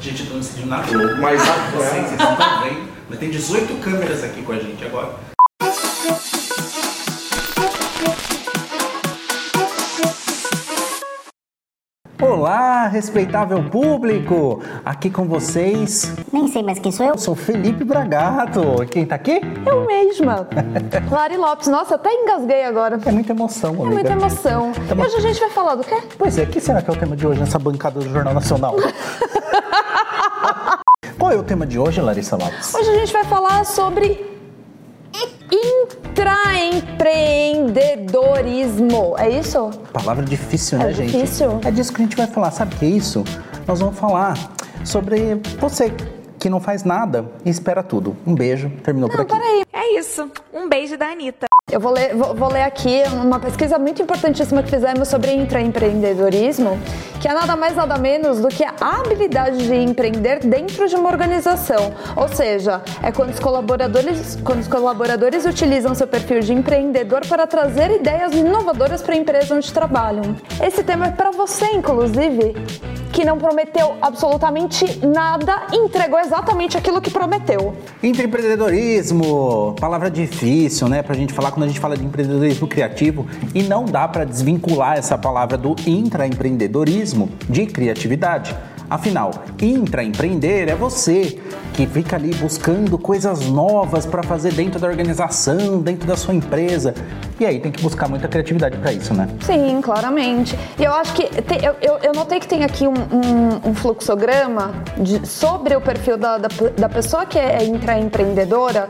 Gente, eu tô me sentindo na Globo. Mas Vocês, agora- vocês não estão vendo? Mas tem 18 câmeras aqui com a gente agora. Olá, respeitável público! Aqui com vocês, Nem sei mais quem sou eu. eu sou Felipe Bragato. E Quem tá aqui? Eu mesma. Lari Lopes. Nossa, até engasguei agora. É muita emoção, É amiga. muita emoção. Tamo- E hoje a gente vai falar do quê? Pois é, o que será que é o tema de hoje nessa bancada do Jornal Nacional? Qual é o tema de hoje, Larissa Lopes? Hoje a gente vai falar sobre intraempreendedorismo. É isso? Palavra difícil, né, É gente? difícil. É disso que a gente vai falar. Sabe o que é isso? Nós vamos falar sobre você que não faz nada e espera tudo. Um beijo, terminou por Não, aqui. peraí. É isso. Um beijo da Anitta. Eu vou ler, vou, vou ler aqui uma pesquisa muito importantíssima que fizemos sobre intraempreendedorismo, que é nada mais nada menos do que a habilidade de empreender dentro de uma organização. Ou seja, é quando os colaboradores, quando os colaboradores utilizam seu perfil de empreendedor para trazer ideias inovadoras para a empresa onde trabalham. Esse tema é para você, inclusive, que não prometeu absolutamente nada entregou exatamente aquilo que prometeu. Intraempreendedorismo, palavra difícil, né, pra gente falar quando a gente fala de empreendedorismo criativo e não dá pra desvincular essa palavra do intraempreendedorismo de criatividade. Afinal, intraempreender é você que fica ali buscando coisas novas pra fazer dentro da organização, dentro da sua empresa. E aí tem que buscar muita criatividade pra isso, né? Sim, claramente. E eu acho que tem- eu, eu, eu notei que tem aqui um, um- um fluxograma de- sobre o perfil da, da, da pessoa que é intraempreendedora,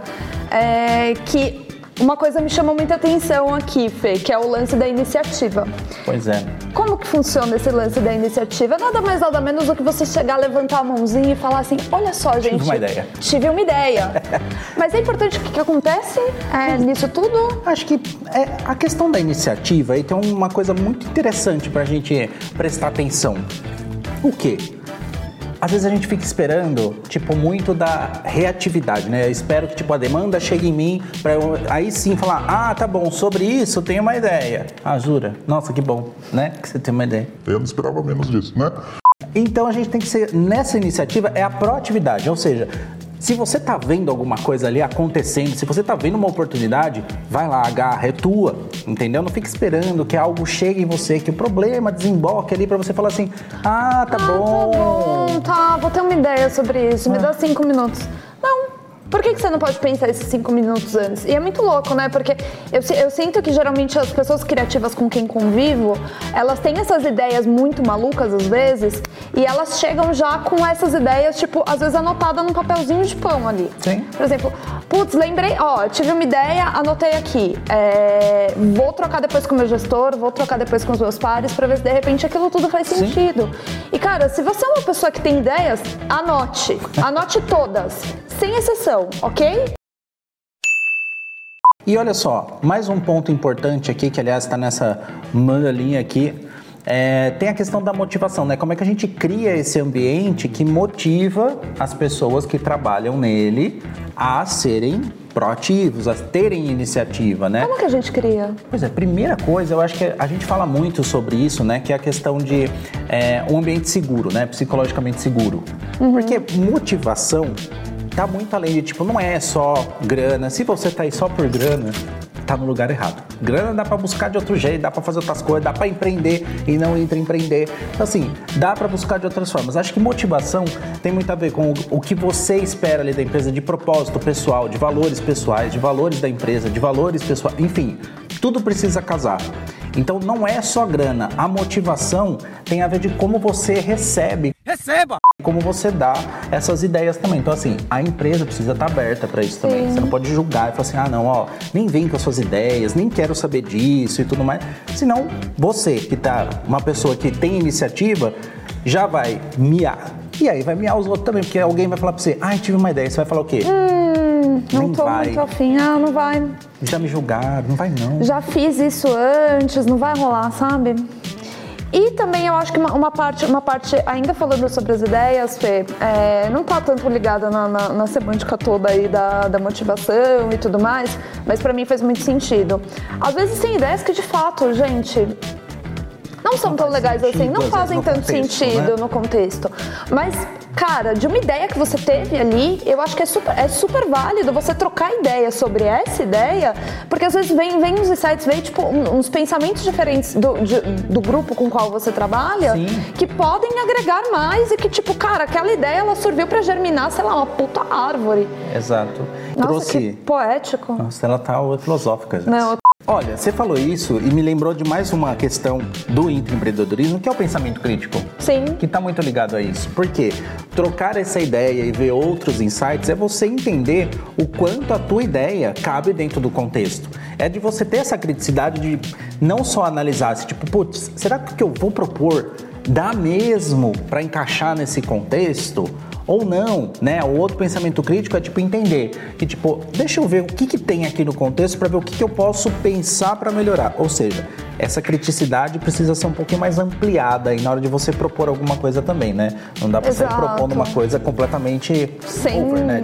é, que uma coisa me chamou muita atenção aqui, Fê, que é o lance da iniciativa. Pois é. Como que funciona esse lance da iniciativa? Nada mais, nada menos do que você chegar, levantar a mãozinha e falar assim, olha só, gente... uma ideia." Tive uma ideia. Mas é importante o que, que acontece é, nisso tudo. Acho que é, a questão da iniciativa aí tem uma coisa muito interessante pra gente prestar atenção. O quê? Às vezes a gente fica esperando, tipo, muito da reatividade, né? Eu espero que, tipo, a demanda chegue em mim pra eu aí sim falar, ah, tá bom, sobre isso eu tenho uma ideia. Ah, jura? Nossa, que bom, né? Que você tem uma ideia. Eu não esperava menos disso, né? Então a gente tem que ser, nessa iniciativa, é a proatividade, ou seja, se você tá vendo alguma coisa ali acontecendo, se você tá vendo uma oportunidade, vai lá, agarra, é tua, entendeu? Não fique esperando que algo chegue em você, que o problema desemboque ali pra você falar assim, ah, tá Ah, bom. Tá bom, tá. Vou ter uma ideia sobre isso. Ah. Me dá cinco minutos. Não. Por que, que você não pode pensar esses cinco minutos antes? E é muito louco, né? Porque eu, eu sinto que geralmente as pessoas criativas com quem convivo, elas têm essas ideias muito malucas às vezes, e elas chegam já com essas ideias, tipo, às vezes anotada num papelzinho de pão ali. Sim. Por exemplo, putz, lembrei, ó, tive uma ideia, anotei aqui. É, vou trocar depois com o meu gestor, vou trocar depois com os meus pares pra ver se de repente aquilo tudo faz sentido. E cara, se você é uma pessoa que tem ideias, anote. Anote todas, sem exceção, ok? E olha só, mais um ponto importante aqui, que aliás está nessa linha aqui, é, tem a questão da motivação, né? Como é que a gente cria esse ambiente que motiva as pessoas que trabalham nele a serem proativos, a terem iniciativa, né? Como que a gente cria? Pois é, primeira coisa, eu acho que a gente fala muito sobre isso, né? Que é a questão de é, um ambiente seguro, né? Psicologicamente seguro. Porque motivação tá muito além de, tipo, não é só grana. Se você tá aí só por grana, tá no lugar errado. Grana dá pra buscar de outro jeito, dá pra fazer outras coisas, dá pra empreender e não empreender. Então, assim, dá pra buscar de outras formas. Acho que motivação tem muito a ver com o que você espera ali da empresa, de propósito pessoal, de valores pessoais, de valores da empresa, de valores pessoais, enfim, tudo precisa casar. Então não é só grana, a motivação tem a ver de como você recebe. Receba! Como você dá essas ideias também. Então, assim, a empresa precisa estar aberta para isso também. Sim. Você não pode julgar e falar assim, ah, não, ó, nem vem com as suas ideias, nem quero saber disso e tudo mais. Senão, você que tá, uma pessoa que tem iniciativa, já vai miar. E aí vai miar os outros também, porque alguém vai falar pra você, ai, tive uma ideia. Você vai falar o quê? Hum, não Nem tô vai. muito afim. Ah, não vai. Já me julgaram, não vai não. Já fiz isso antes, não vai rolar, sabe? E também eu acho que uma, uma parte, uma parte, ainda falando sobre as ideias, Fê, é, não tá tanto ligada na, na, na semântica toda aí da, da motivação e tudo mais, mas pra mim faz muito sentido. Às vezes tem ideias que de fato, gente, não são tão legais sentido, assim, não fazem tanto contexto, sentido né? no contexto. Mas, cara, de uma ideia que você teve ali, eu acho que é super, é super válido você trocar ideia sobre essa ideia, porque às vezes vem, vem uns insights, vem tipo uns pensamentos diferentes do, de- do grupo com o qual você trabalha, Sim. que podem agregar mais e que, tipo, cara, aquela ideia ela serviu pra germinar, sei lá, uma puta árvore. Exato. Nossa, Trouxe. que poético. Nossa, ela tá filosófica. gente. Não, eu- Olha, você falou isso e me lembrou de mais uma questão do intraempreendedorismo, que é o pensamento crítico. Sim. Que está muito ligado a isso. Porque trocar essa ideia e ver outros insights é você entender o quanto a tua ideia cabe dentro do contexto. É de você ter essa criticidade de não só analisar, se, tipo, putz, será que o que eu vou propor dá mesmo para encaixar nesse contexto? Ou não, né? O outro pensamento crítico é tipo entender que tipo, deixa eu ver o que, que tem aqui no contexto para ver o que, que eu posso pensar para melhorar. Ou seja, essa criticidade precisa ser um pouquinho mais ampliada aí na hora de você propor alguma coisa também, né? Não dá para sair Exato. propondo uma coisa completamente sem over, né?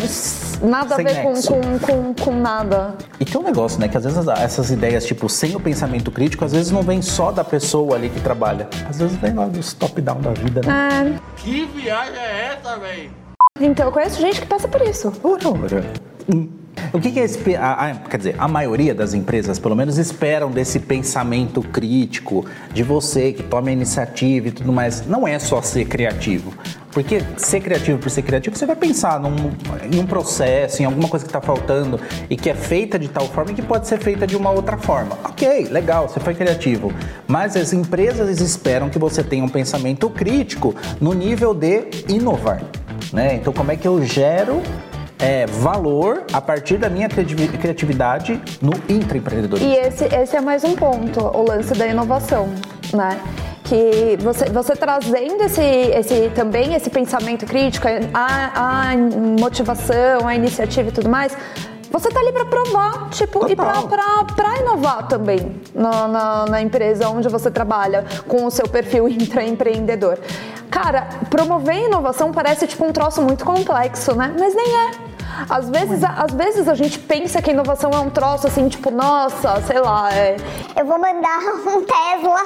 nada a Sem ver com, com, com, com nada. E tem um negócio, né? Que às vezes essas ideias, tipo, sem o pensamento crítico, às vezes não vem só da pessoa ali que trabalha. Às vezes vem lá dos top-down da vida, né? É, Que viagem é essa, velho? então, eu conheço gente que passa por isso. Ora, ora. Hum. O que, que é a, a- quer dizer, a maioria das empresas, pelo menos, esperam desse pensamento crítico de você que toma a iniciativa e tudo mais. Não é só ser criativo. Porque ser criativo por ser criativo, você vai pensar num, em um processo, em alguma coisa que está faltando e que é feita de tal forma e que pode ser feita de uma outra forma. Ok, legal, você foi criativo. Mas as empresas esperam que você tenha um pensamento crítico no nível de inovar. Né? Então, como é que eu gero é, valor a partir da minha criativi- criatividade no intraempreendedorismo. E esse, esse é mais um ponto, o lance da inovação, né? Que você, você trazendo esse, esse, também esse pensamento crítico, a, a motivação, a iniciativa e tudo mais, você tá ali para provar, tipo, e Total. para inovar também na, na, na empresa onde você trabalha com o seu perfil intraempreendedor. Cara, promover inovação parece tipo um troço muito complexo, né? Mas nem é. Às vezes, às vezes a gente pensa que a inovação é um troço assim, tipo, nossa, sei lá, é, Eu vou mandar um Tesla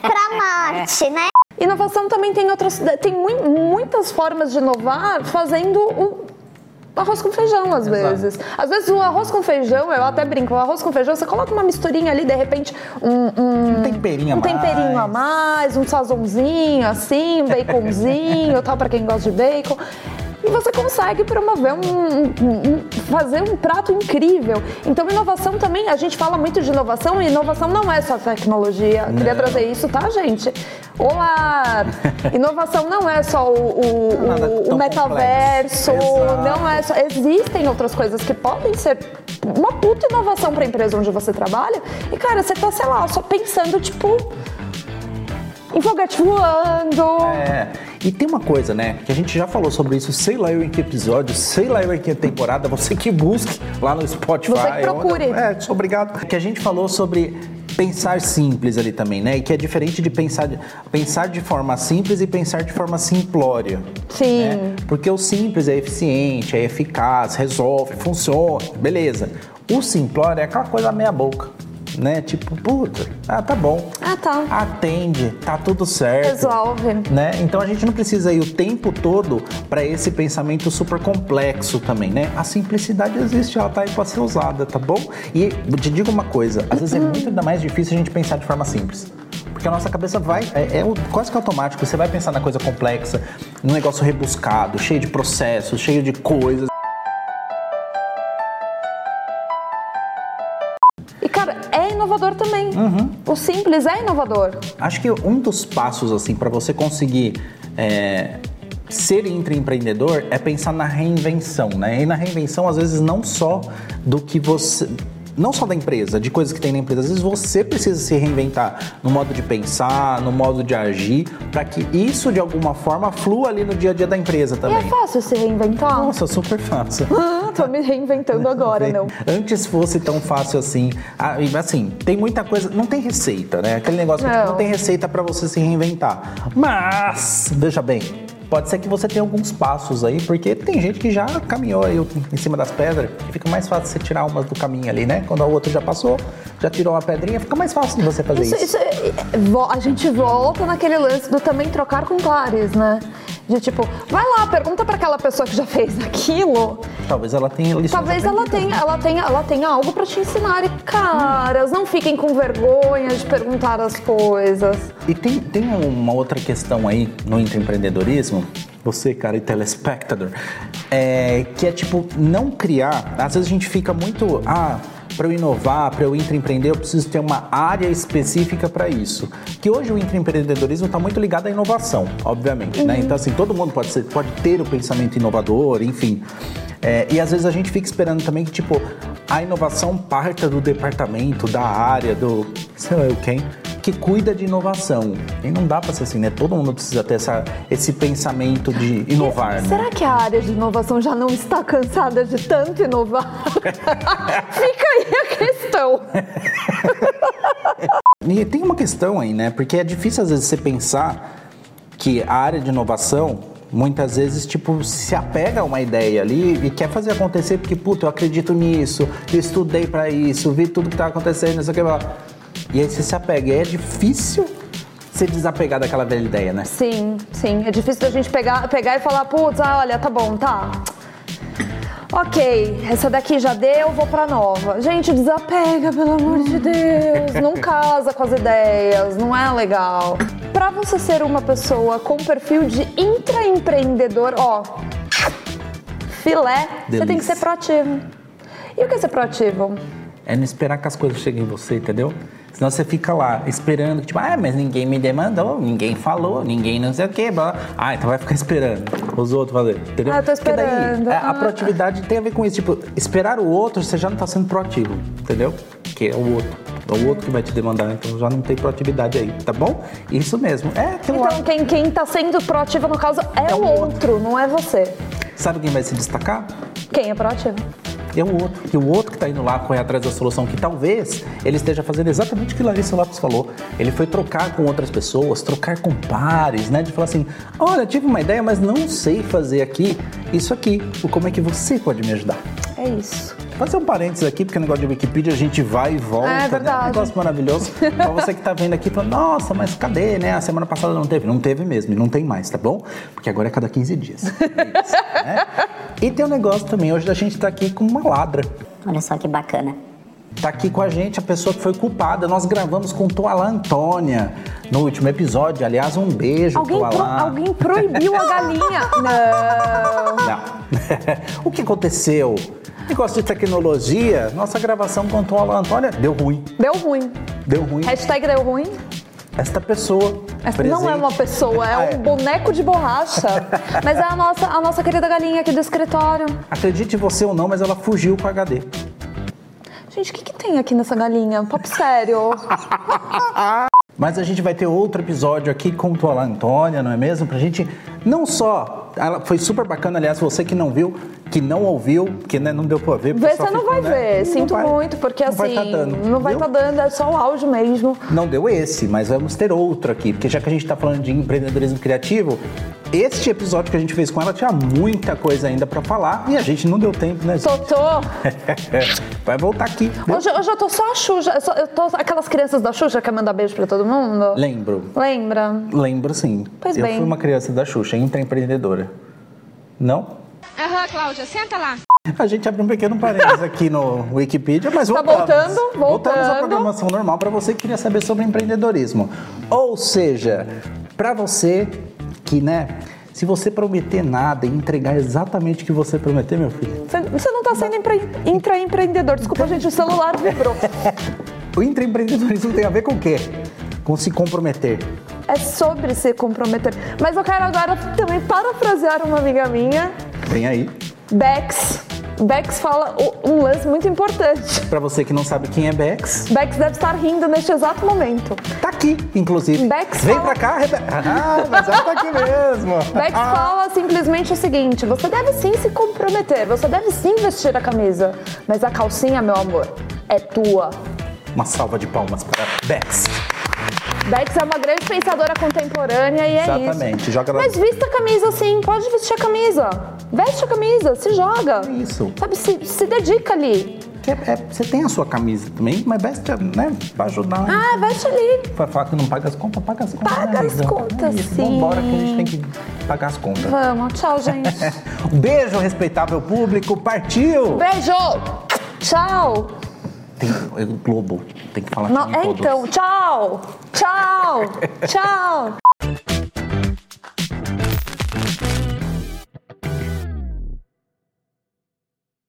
pra Marte, né? Inovação também tem outras, tem mui- muitas formas de inovar fazendo o arroz com feijão às Exato. vezes. Às vezes o arroz com feijão, eu até brinco, o arroz com feijão, você coloca uma misturinha ali, de repente um, um, Um temperinho a um temperinho a mais. mais, um sazonzinho assim, um baconzinho, tal para quem gosta de bacon. E você consegue promover um, um- um- fazer um prato incrível. Então, inovação também, a gente fala muito de inovação, e inovação não é só tecnologia. Queria Não. trazer isso, tá, gente? Olá! Inovação não é só o, o- é o- o metaverso, não é só. Existem outras coisas que podem ser uma puta inovação pra empresa onde você trabalha. E, cara, você tá, sei lá, só pensando, tipo. Em foguete voando. É. E tem uma coisa, né? Que a gente já falou sobre isso, sei lá eu em que episódio, sei lá eu em que temporada, você que busque lá no Spotify. Você que procure. onde- É, obrigado. Que a gente falou sobre pensar simples ali também, né? E que é diferente de pensar de, pensar de forma simples e pensar de forma simplória. Sim. né? Porque o simples é eficiente, é eficaz, resolve, funciona, beleza. O simplório é aquela coisa meia boca. Né? Tipo, puta, ah, tá bom. Ah, tá. Atende, tá tudo certo Resolve. né? Então a gente não precisa ir o tempo todo para esse pensamento super complexo também, né? A simplicidade existe, ela tá aí para ser usada, tá bom? E te digo uma coisa, às vezes é muito ainda mais difícil a gente pensar de forma simples. Porque a nossa cabeça vai, é, é quase que automático, você vai pensar na coisa complexa, num negócio rebuscado, cheio de processos, cheio de coisas. Cara, é inovador também. Uhum. O simples é inovador. Acho que um dos passos, assim, para você conseguir é, ser intraempreendedor é pensar na reinvenção, né? E na reinvenção, às vezes, não só do que você. Não só da empresa, de coisas que tem na empresa. Às vezes você precisa se reinventar no modo de pensar, no modo de agir, para que isso de alguma forma flua ali no dia a dia da empresa E é também. fácil se reinventar. Nossa, super fácil. Ah, tô me reinventando agora, não. Antes fosse tão fácil assim. Ah, assim, tem muita coisa. Não tem receita, né? Aquele negócio que tipo, Não. não tem receita pra você se reinventar. Mas, veja bem. Pode ser que você tenha alguns passos aí, porque tem gente que já caminhou aí em cima das pedras, que fica mais fácil você tirar umas do caminho ali, né? Quando a outra já passou, já tirou uma pedrinha, fica mais fácil de você fazer isso. Isso, isso, vo- a gente volta naquele lance do também trocar com pares, né? De tipo, vai lá, pergunta pra aquela pessoa que já fez aquilo. Talvez ela tenha lições Talvez ela tenha, ela tenha, ela tenha algo pra te ensinar. E caras, não fiquem com vergonha de perguntar as coisas. E tem, tem uma outra questão aí no intraempreendedorismo, você, cara, e telespectador, é, que é tipo, não criar. Às vezes a gente fica muito. Ah, para eu inovar, para eu intraempreender, eu preciso ter uma área específica para isso. Que hoje o intraempreendedorismo está muito ligado à inovação, obviamente, né? Então, assim, todo mundo pode, ser, pode ter o pensamento inovador, enfim. É, e às vezes a gente fica esperando também que, tipo, a inovação parta do departamento, da área, do sei lá eu quem, que cuida de inovação. E não dá pra ser assim, né? Todo mundo precisa ter essa, esse pensamento de inovar, né? Será que a área de inovação já não está cansada de tanto inovar? Fica aí a questão. E tem uma questão aí, né? Porque é difícil às vezes você pensar que a área de inovação muitas vezes tipo se apega a uma ideia ali e quer fazer acontecer porque puta, eu acredito nisso, eu estudei pra isso, vi tudo que tá acontecendo, não sei o que lá. E aí você se apega, e é difícil se desapegar daquela velha ideia, né? Sim, sim. É difícil da gente pegar, pegar e falar, putz, ah, olha, tá bom, tá. Ok, essa daqui já deu, vou pra nova. Gente, desapega, pelo amor de Deus. Não casa com as ideias, não é legal. Pra você ser uma pessoa com perfil de intraempreendedor, ó, filé, você tem que Delícia. ser proativo. E o que é ser proativo? É não esperar que as coisas cheguem em você, entendeu? Senão você fica lá esperando, tipo, ah, mas ninguém me demandou, ninguém falou, ninguém não sei o quê. blá. Ah, então vai ficar esperando os outros fazer, entendeu? Ah, tô Porque daí esperando. é, a Ah. proatividade tem a ver com isso. Tipo, esperar o outro, você já não tá sendo proativo, entendeu? Que é o outro. É o outro que vai te demandar, então já não tem proatividade aí, tá bom? Isso mesmo. É. Então, quem, quem tá sendo proativo, no caso, é, É o o outro, não é você. Sabe quem vai se destacar? Quem é proativo? É o outro. E o outro que está indo lá correr atrás da solução, que talvez ele esteja fazendo exatamente o que Larissa Lopes falou. Ele foi trocar com outras pessoas, trocar com pares, né? De falar assim: olha, tive uma ideia, mas não sei fazer aqui isso aqui. Como é que você pode me ajudar? É isso. Fazer um parênteses aqui, porque o negócio de Wikipedia a gente vai e volta. É né? verdade. Um negócio maravilhoso. pra você que tá vendo aqui, falando, nossa, mas cadê, né? A semana passada não teve. Não teve mesmo, e não tem mais, tá bom? Porque agora é cada 15 dias. É isso, né? E tem um negócio também, hoje a gente tá aqui com uma ladra. Olha só que bacana. Tá aqui com a gente a pessoa que foi culpada. Nós gravamos com Toalá Antônia no último episódio. Aliás, um beijo, Alguém, pro- Toalá. alguém proibiu a galinha? Não. Não. o que aconteceu? Negócio de tecnologia, nossa gravação com Toalá Antônia deu ruim. Deu ruim. Deu ruim. Hashtag deu ruim. Esta pessoa. Essa não é uma pessoa, é Ah, um boneco de borracha. Mas é a nossa, a nossa querida galinha aqui do escritório. Acredite você ou não, mas ela fugiu com HD. Gente, o que, que tem aqui nessa galinha? Papo sério. Mas a gente vai ter outro episódio aqui com Toalá Antônia, não é mesmo? Pra gente não só. Ela foi super bacana, aliás, você que não viu, que não ouviu, que né, não deu pra ver. Vê, você não ficou, vai né? ver. Sinto vai. muito, porque não assim. Vai tá dando, não vai estar dando, é só o áudio mesmo. Não deu esse, mas vamos ter outro aqui, porque já que a gente tá falando de empreendedorismo criativo, este episódio que a gente fez com ela tinha muita coisa ainda pra falar e a gente não deu tempo, né? Totô. Vai voltar aqui. viu? Hoje, hoje eu tô só a Xuxa. Eu, só- eu tô aquelas crianças da Xuxa que quer mandar beijo pra todo mundo. Lembro. Lembra? Lembro sim. Pois eu bem. fui uma criança da Xuxa, intraempreendedora. Não? Aham, Cláudia, senta lá. A gente abre um pequeno parênteses aqui no Wikipedia, mas Tá voltamos. voltando, Voltamos à voltando. programação normal para você que queria saber sobre empreendedorismo. Ou seja, para você que, né, se você prometer nada e entregar exatamente o que você prometer, meu filho, Você, não tá sendo empre, intraempreendedor. Desculpa, gente, o celular vibrou. o intraempreendedorismo tem a ver com o quê? Com se comprometer. É sobre se comprometer. Mas eu quero agora também parafrasear uma amiga minha, Vem aí. Bex. Bex fala um lance muito importante. Para você que não sabe quem é Bex, Bex deve estar rindo neste exato momento. tá aqui, inclusive. Bex Vem fala- pra cá, Rebeca. Ah, mas ela tá aqui mesmo. Bex fala simplesmente o seguinte: você deve sim se comprometer, você deve sim vestir a camisa, mas a calcinha, meu amor, é tua. Uma salva de palmas para Bex. Bex é uma grande pensadora contemporânea e é isso. Exatamente, joga. Mas vista a camisa sim, pode vestir a camisa. Veste a camisa, se joga. É isso. Sabe, se, se dedica ali. é- é- você tem a sua camisa também, mas veste, né? Pra ajudar. Ah, veste livre. Vai falar que não paga as contas, paga as contas. Paga né, as amiga? contas, É sim. Vambora que a gente tem que pagar as contas. Vamos, tchau, gente. Um beijo, respeitável público. Partiu! Beijo! Tchau! Tem, é, Globo, tem que falar com é então, tchau! Tchau! Tchau!